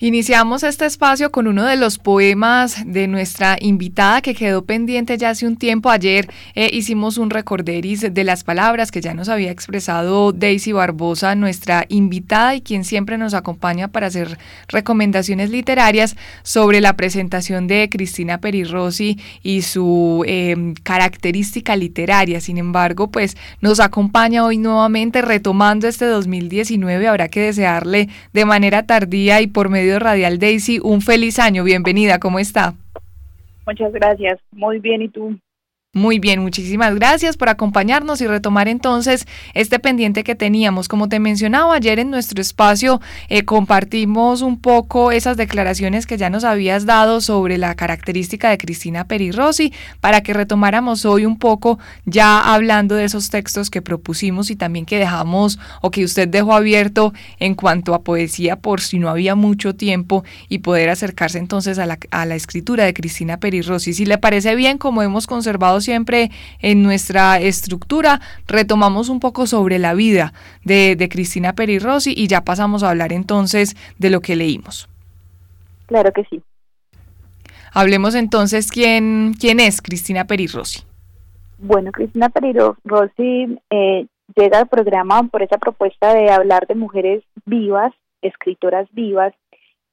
Iniciamos este espacio con uno de los poemas de nuestra invitada que quedó pendiente ya hace un tiempo. Ayer eh, hicimos un recorderis de las palabras que ya nos había expresado Daisy Barbosa, nuestra invitada y quien siempre nos acompaña para hacer recomendaciones literarias sobre la presentación de Cristina Perirossi y su em, característica literaria. Sin embargo, pues nos acompaña hoy nuevamente retomando este 2019. Habrá que desearle de manera tardía y por medio Radial Daisy, un feliz año. Bienvenida, ¿cómo está? Muchas gracias. Muy bien, ¿y tú? Muy bien, muchísimas gracias por acompañarnos y retomar entonces este pendiente que teníamos. Como te mencionaba ayer en nuestro espacio, eh, compartimos un poco esas declaraciones que ya nos habías dado sobre la característica de Cristina Perirossi para que retomáramos hoy un poco ya hablando de esos textos que propusimos y también que dejamos o que usted dejó abierto en cuanto a poesía por si no había mucho tiempo y poder acercarse entonces a la, a la escritura de Cristina Perirossi. Si le parece bien, como hemos conservado siempre en nuestra estructura, retomamos un poco sobre la vida de, Cristina Peri Rossi y ya pasamos a hablar entonces de lo que leímos. Claro que sí. Hablemos entonces quién, quién es Cristina Peri Rossi. Bueno, Cristina Peri Rossi eh, llega al programa por esa propuesta de hablar de mujeres vivas, escritoras vivas,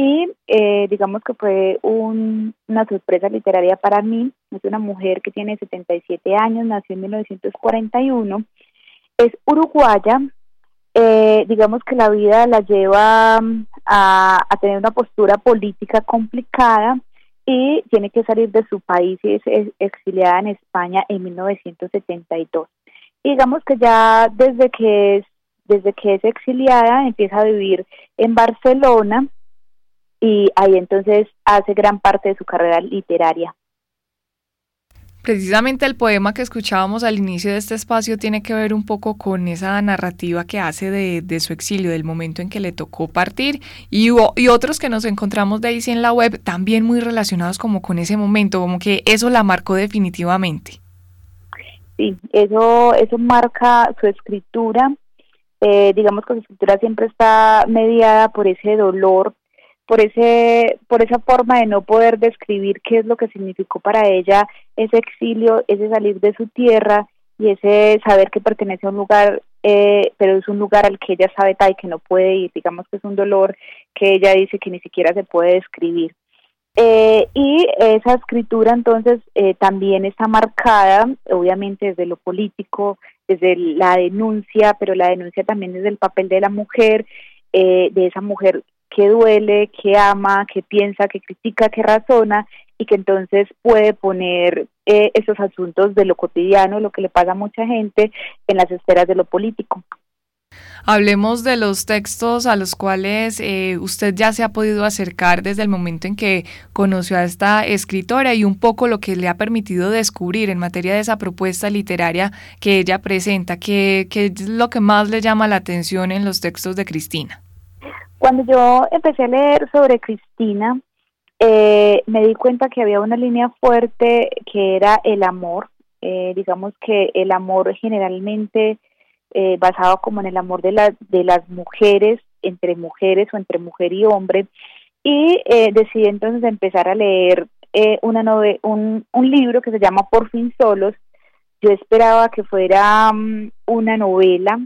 y eh, digamos que fue una sorpresa literaria para mí. Es una mujer que tiene 77 años, nació en 1941, es uruguaya. Eh, digamos que la vida la lleva mm, a, tener una postura política complicada y tiene que salir de su país y es, exiliada en España en 1972. digamos que ya desde que es, desde que es exiliada empieza a vivir en Barcelona y ahí entonces hace gran parte de su carrera literaria. Precisamente el poema que escuchábamos al inicio de este espacio tiene que ver un poco con esa narrativa que hace de, su exilio, del momento en que le tocó partir, y, y otros que nos encontramos de ahí en la web también muy relacionados como con ese momento, como que eso la marcó definitivamente. Sí, eso, eso marca su escritura. Eh, digamos que su escritura siempre está mediada por ese dolor por ese por esa forma de no poder describir qué es lo que significó para ella ese exilio, ese salir de su tierra y ese saber que pertenece a un lugar, eh, pero es un lugar al que ella sabe tal que no puede ir, digamos que es un dolor que ella dice que ni siquiera se puede describir. Eh, y esa escritura entonces eh, también está marcada, obviamente desde lo político, desde la denuncia, pero la denuncia también desde el papel de la mujer, de esa mujer que duele, que ama, que piensa, que critica, que razona y que entonces puede poner eh, esos asuntos de lo cotidiano, lo que le pasa a mucha gente, en las esferas de lo político. Hablemos de los textos a los cuales eh, usted ya se ha podido acercar desde el momento en que conoció a esta escritora y un poco lo que le ha permitido descubrir en materia de esa propuesta literaria que ella presenta, que, que es lo que más le llama la atención en los textos de Cristina. Cuando yo empecé a leer sobre Cristina, eh, me di cuenta que había una línea fuerte que era el amor. Eh, digamos que el amor generalmente eh, basado como en el amor de, la, de las mujeres, entre mujeres o entre mujer y hombre. Y decidí entonces empezar a leer una un, un libro que se llama Por fin solos. Yo esperaba que fuera mm, una novela,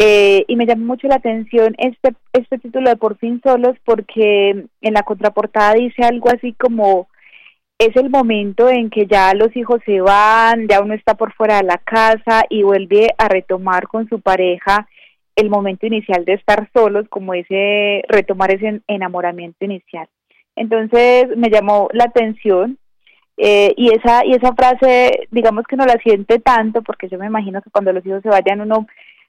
eh, y me llamó mucho la atención este, este título de Por fin solos porque en la contraportada dice algo así como es el momento en que ya los hijos se van, ya uno está por fuera de la casa y vuelve a retomar con su pareja el momento inicial de estar solos, como ese retomar ese enamoramiento inicial. Entonces me llamó la atención eh, y esa y esa frase, digamos que no la siente tanto, porque yo me imagino que cuando los hijos se vayan uno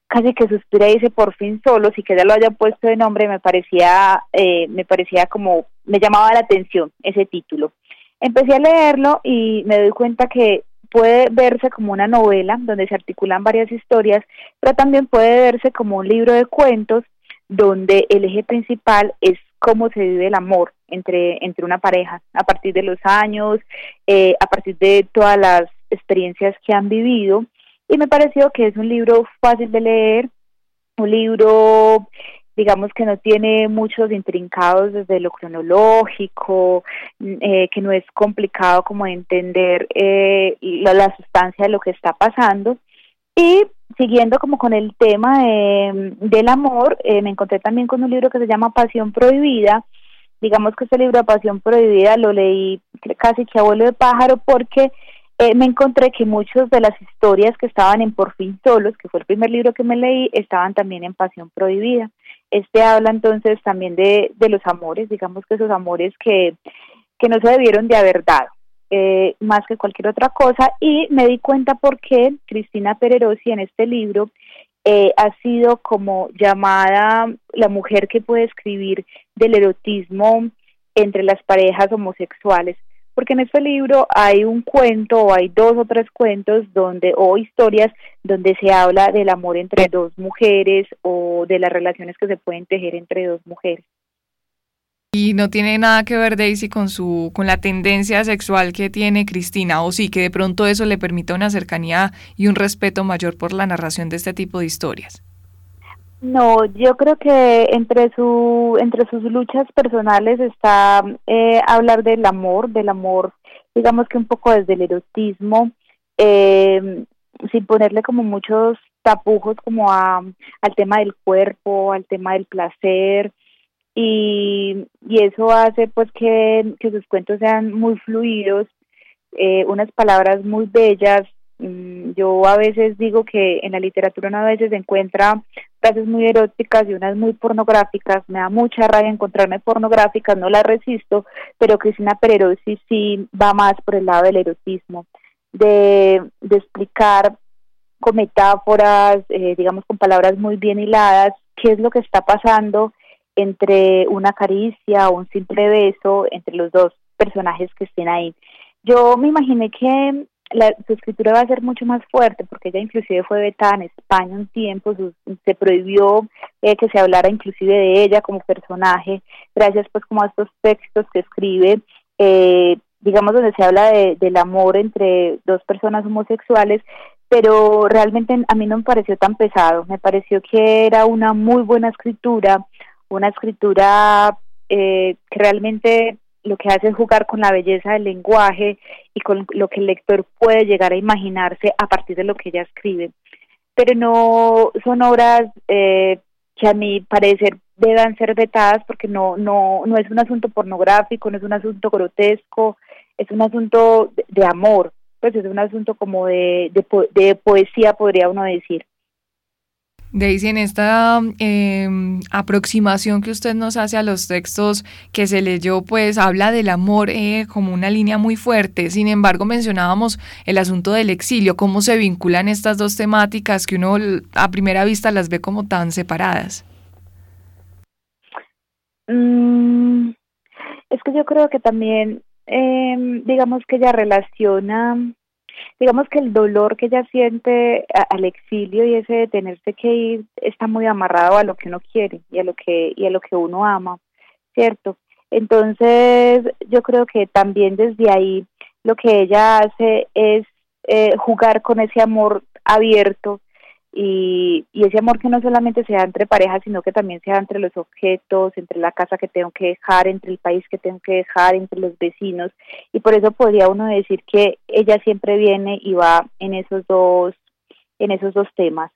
casi que suspira y dice por fin solos y que ya lo haya puesto de nombre me parecía eh, me parecía como me llamaba la atención ese título. Empecé a leerlo y me doy cuenta que puede verse como una novela donde se articulan varias historias pero también puede verse como un libro de cuentos donde el eje principal es cómo se vive el amor entre entre una pareja a partir de los años eh, a partir de todas las experiencias que han vivido y me pareció que es un libro fácil de leer, un libro, digamos que no tiene muchos intrincados desde lo cronológico, eh, que no es complicado como entender eh, la, sustancia de lo que está pasando. Y siguiendo como con el tema del amor, eh, me encontré también con un libro que se llama Pasión Prohibida. Digamos que este libro de Pasión Prohibida lo leí casi que a vuelo de pájaro porque eh, me encontré que muchas de las historias que estaban en Por fin solos, que fue el primer libro que me leí, estaban también en Pasión Prohibida. Este habla entonces también de, de los amores, digamos que esos amores que, que no se debieron de haber dado, eh, más que cualquier otra cosa, y me di cuenta por qué Cristina Pererosi en este libro eh, ha sido como llamada la mujer que puede escribir del erotismo entre las parejas homosexuales porque en este libro hay un cuento o hay dos o tres cuentos donde o historias donde se habla del amor entre dos mujeres o de las relaciones que se pueden tejer entre dos mujeres. Y no tiene nada que ver Daisy con su con la tendencia sexual que tiene Cristina o sí que de pronto eso le permita una cercanía y un respeto mayor por la narración de este tipo de historias. No, yo creo que entre su entre sus luchas personales está eh, hablar del amor, del amor, digamos que un poco desde el erotismo, eh, sin ponerle como muchos tapujos como a, al tema del cuerpo, al tema del placer y, eso hace pues que, que sus cuentos sean muy fluidos, eh, unas palabras muy bellas, Mm, yo a veces digo que en la literatura una veces encuentra frases muy eróticas y unas muy pornográficas, me da mucha rabia encontrarme pornográficas, no las resisto, pero Cristina Pererosi sí va más por el lado del erotismo, de, de explicar con metáforas, eh, digamos con palabras muy bien hiladas, qué es lo que está pasando entre una caricia o un simple beso entre los dos personajes que estén ahí. Yo me imaginé que la, su escritura va a ser mucho más fuerte porque ella inclusive fue vetada en España un tiempo, se prohibió eh, que se hablara inclusive de ella como personaje, gracias pues como a estos textos que escribe, eh, digamos donde se habla de, del amor entre dos personas homosexuales, pero realmente a mí no me pareció tan pesado, me pareció que era una muy buena escritura, una escritura eh, que realmente lo que hace es jugar con la belleza del lenguaje y con lo que el lector puede llegar a imaginarse a partir de lo que ella escribe. Pero no son obras eh, que a mi parecer deban ser vetadas porque no, no, no es un asunto pornográfico, no es un asunto grotesco, es un asunto de, amor, pues es un asunto como de, de poesía, podría uno decir. Daisy, en esta em, aproximación que usted nos hace a los textos que se leyó, pues habla del amor eh, como una línea muy fuerte. Sin embargo, mencionábamos el asunto del exilio, cómo se vinculan estas dos temáticas que uno a primera vista las ve como tan separadas. Mm, es que yo creo que también, em, digamos que ella relaciona digamos que el dolor que ella siente al exilio y ese de tenerse que ir está muy amarrado a lo que uno quiere y a lo que y a lo que uno ama, ¿cierto? Entonces, yo creo que también desde ahí lo que ella hace es eh, jugar con ese amor abierto y, y ese amor que no solamente sea entre parejas, sino que también sea entre los objetos, entre la casa que tengo que dejar, entre el país que tengo que dejar, entre los vecinos. Y por eso podría uno decir que ella siempre viene y va en esos dos, en esos dos temas.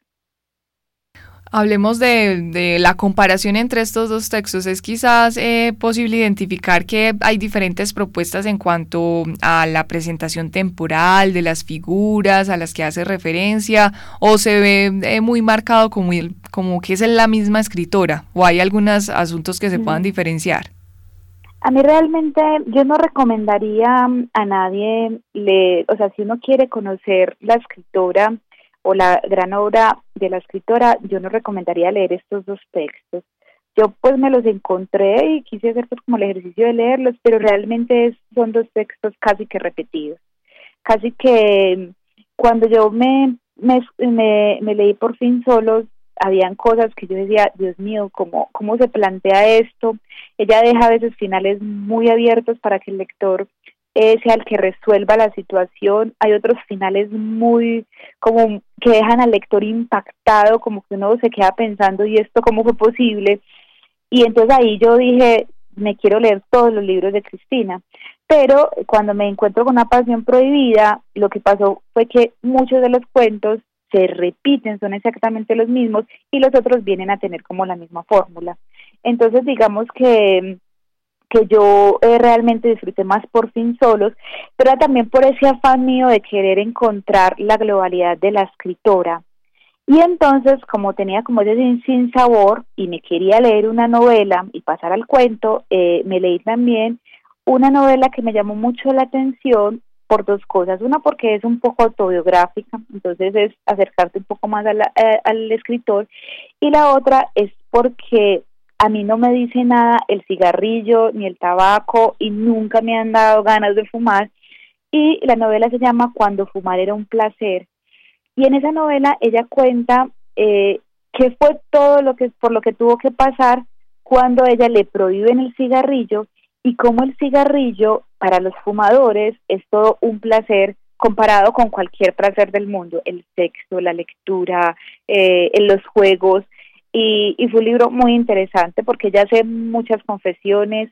Hablemos de, la comparación entre estos dos textos. ¿Es quizás eh, posible identificar que hay diferentes propuestas en cuanto a la presentación temporal de las figuras a las que hace referencia o se ve eh, muy marcado como, como que es la misma escritora o hay algunos asuntos que se puedan diferenciar? A mí realmente yo no recomendaría a nadie leer, o sea, si uno quiere conocer la escritora, o la gran obra de la escritora, yo no recomendaría leer estos dos textos. Yo pues me los encontré y quise hacer como el ejercicio de leerlos, pero realmente son dos textos casi que repetidos. Casi que cuando yo me, me, me, leí por fin solos, habían cosas que yo decía, Dios mío, ¿cómo, ¿cómo se plantea esto? Ella deja a veces finales muy abiertos para que el lector eh, sea el que resuelva la situación. Hay otros finales muy como que dejan al lector impactado, como que uno se queda pensando, ¿y esto cómo fue posible? Y entonces ahí yo dije, me quiero leer todos los libros de Cristina. Pero cuando me encuentro con una pasión prohibida, lo que pasó fue que muchos de los cuentos se repiten, son exactamente los mismos y los otros vienen a tener como la misma fórmula. Entonces digamos que que yo eh, realmente disfruté más por fin solos, pero también por ese afán mío de querer encontrar la globalidad de la escritora. Y entonces, como tenía como ese sin sabor y me quería leer una novela y pasar al cuento, eh, me leí también una novela que me llamó mucho la atención por dos cosas. Una, porque es un poco autobiográfica, entonces es acercarte un poco más eh, al escritor. Y la otra es porque a mí no me dice nada el cigarrillo ni el tabaco y nunca me han dado ganas de fumar. Y la novela se llama Cuando fumar era un placer. Y en esa novela ella cuenta eh, qué fue todo lo que por lo que tuvo que pasar cuando ella le prohíben el cigarrillo y cómo el cigarrillo para los fumadores es todo un placer comparado con cualquier placer del mundo, el sexo, la lectura, eh, los juegos, y, y, fue un libro muy interesante porque ella hace muchas confesiones.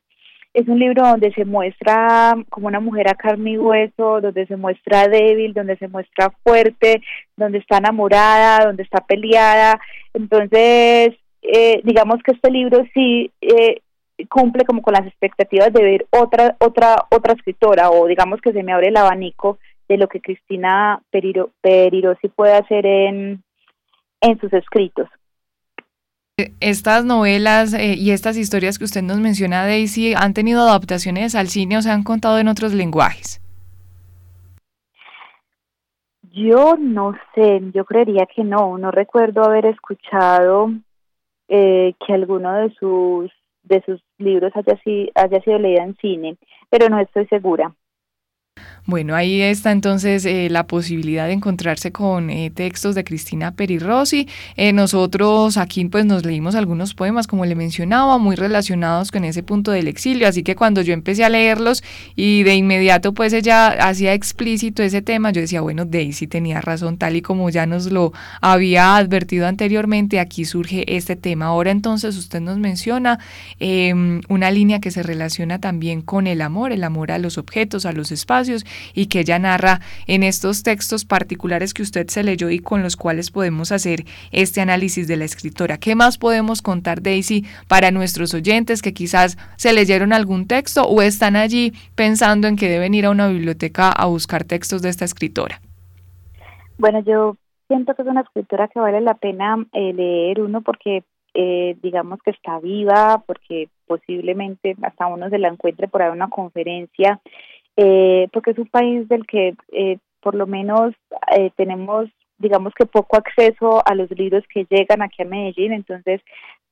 Es un libro donde se muestra como una mujer a carne y hueso, donde se muestra débil, donde se muestra fuerte, donde está enamorada, donde está peleada. Entonces, eh, digamos que este libro sí eh, cumple como con las expectativas de ver otra otra otra escritora o digamos que se me abre el abanico de lo que Cristina Periro, Perirosi puede hacer en, en sus escritos. Estas novelas eh, y estas historias que usted nos menciona, Daisy, ¿han tenido adaptaciones al cine o se han contado en otros lenguajes? Yo no sé, yo creería que no. No recuerdo haber escuchado eh, que alguno de sus de sus libros haya, haya sido leído en cine, pero no estoy segura. Bueno, ahí está entonces eh, la posibilidad de encontrarse con eh, textos de Cristina Perirossi. Eh, nosotros aquí pues nos leímos algunos poemas, como le mencionaba, muy relacionados con ese punto del exilio, así que cuando yo empecé a leerlos y de inmediato pues ella hacía explícito ese tema, yo decía, bueno, Daisy tenía razón, tal y como ya nos lo había advertido anteriormente, aquí surge este tema. Ahora entonces usted nos menciona em, una línea que se relaciona también con el amor, el amor a los objetos, a los espacios y que ella narra en estos textos particulares que usted se leyó y con los cuales podemos hacer este análisis de la escritora. ¿Qué más podemos contar, Daisy, para nuestros oyentes que quizás se leyeron algún texto o están allí pensando en que deben ir a una biblioteca a buscar textos de esta escritora? Bueno, yo siento que es una escritora que vale la pena eh, leer uno porque eh, digamos que está viva, porque posiblemente hasta uno se la encuentre por ahí una conferencia eh, porque es un país del que eh, por lo menos eh, tenemos, digamos que poco acceso a los libros que llegan aquí a Medellín, entonces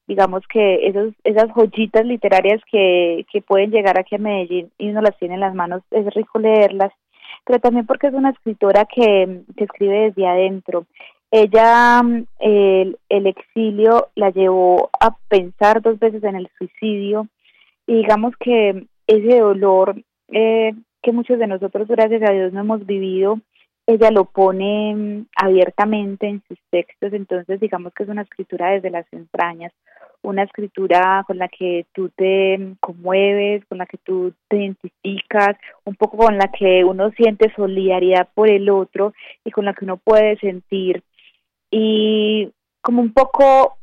digamos que esos, esas joyitas literarias que, que pueden llegar aquí a Medellín y uno las tiene en las manos, es rico leerlas, pero también porque es una escritora que, que escribe desde adentro. Ella, el, el exilio la llevó a pensar dos veces en el suicidio y digamos que ese dolor eh, que muchos de nosotros, gracias a Dios, no hemos vivido, ella lo pone mm, abiertamente en sus textos, entonces digamos que es una escritura desde las entrañas, una escritura con la que tú te mm, conmueves, con la que tú te identificas, un poco con la que uno siente solidaridad por el otro y con la que uno puede sentir. Y como un poco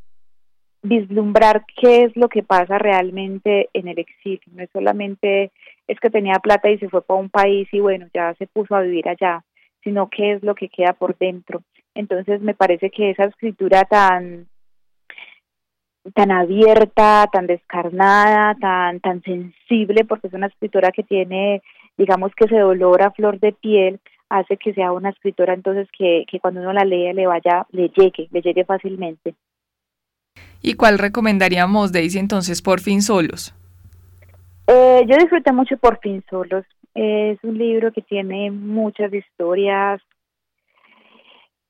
vislumbrar qué es lo que pasa realmente en el exilio, no es solamente es que tenía plata y se fue para un país y bueno, ya se puso a vivir allá, sino qué es lo que queda por dentro. Entonces me parece que esa escritura tan tan abierta, tan descarnada, tan tan sensible, porque es una escritora que tiene, digamos que ese dolor a flor de piel, hace que sea una escritora entonces que, que cuando uno la lee le vaya, le llegue, le llegue fácilmente. ¿Y cuál recomendaríamos, Daisy, entonces, por fin solos? Eh, yo disfruté mucho Por fin solos. Es un libro que tiene muchas historias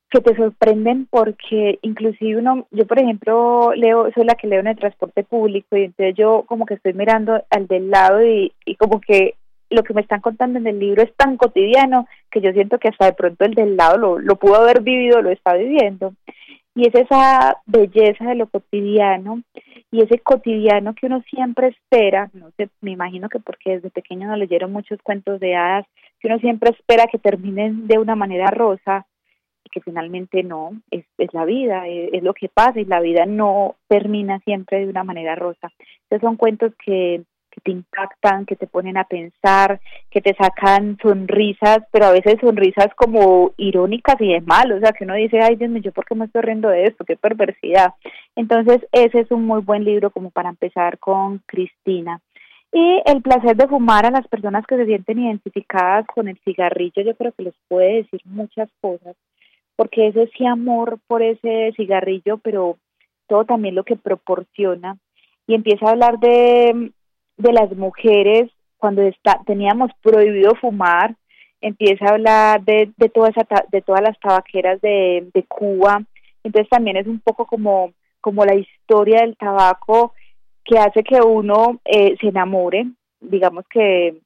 que te sorprenden porque inclusive uno, yo por ejemplo leo, soy la que leo en el transporte público y entonces yo como que estoy mirando al del lado y, y como que lo que me están contando en el libro es tan cotidiano que yo siento que hasta de pronto el del lado lo, lo pudo haber vivido, lo está viviendo. Y es esa belleza de lo cotidiano y ese cotidiano que uno siempre espera, no sé, me imagino que porque desde pequeño nos leyeron muchos cuentos de hadas, que uno siempre espera que terminen de una manera rosa y que finalmente no, es, es la vida, es, lo que pasa y la vida no termina siempre de una manera rosa. Estos son cuentos que te impactan, que te ponen a pensar, que te sacan sonrisas, pero a veces sonrisas como irónicas y de mal, o sea, que uno dice, ay Dios mío, ¿yo por qué me estoy riendo de esto? Qué perversidad. Entonces, ese es un muy buen libro como para empezar con Cristina. Y el placer de fumar a las personas que se sienten identificadas con el cigarrillo, yo creo que les puede decir muchas cosas, porque es ese amor por ese cigarrillo, pero todo también lo que proporciona. Y empieza a hablar de de las mujeres cuando está, teníamos prohibido fumar, empieza a hablar de, de, toda esa, de todas las tabaqueras de, de Cuba, entonces también es un poco como, como la historia del tabaco que hace que uno eh, se enamore, digamos que,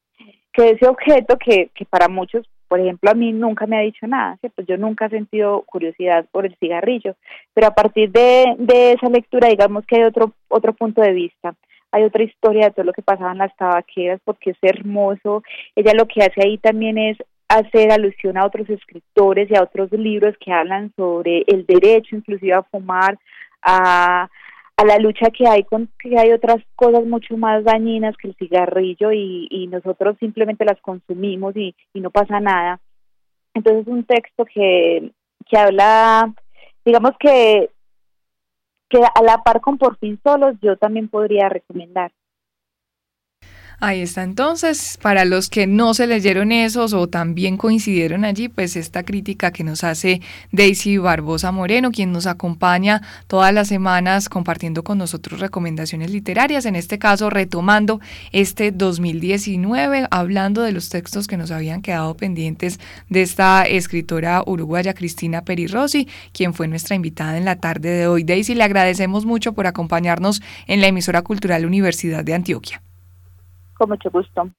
que ese objeto que, que para muchos, por ejemplo, a mí nunca me ha dicho nada, pues yo nunca he sentido curiosidad por el cigarrillo, pero a partir de, de esa lectura, digamos que hay otro, otro punto de vista hay otra historia de todo lo que pasaba en las tabaqueras porque es hermoso. Ella lo que hace ahí también es hacer alusión a otros escritores y a otros libros que hablan sobre el derecho inclusive a fumar, a, a la lucha que hay con que hay otras cosas mucho más dañinas que el cigarrillo y, y nosotros simplemente las consumimos y, y no pasa nada. Entonces es un texto que, que habla, digamos que que a la par con Por fin solos yo también podría recomendar. Ahí está entonces, para los que no se leyeron esos o también coincidieron allí, pues esta crítica que nos hace Daisy Barbosa Moreno, quien nos acompaña todas las semanas compartiendo con nosotros recomendaciones literarias, en este caso retomando este 2019, hablando de los textos que nos habían quedado pendientes de esta escritora uruguaya Cristina Perirossi, quien fue nuestra invitada en la tarde de hoy. Daisy, le agradecemos mucho por acompañarnos en la emisora cultural Universidad de Antioquia. Con mucho gusto.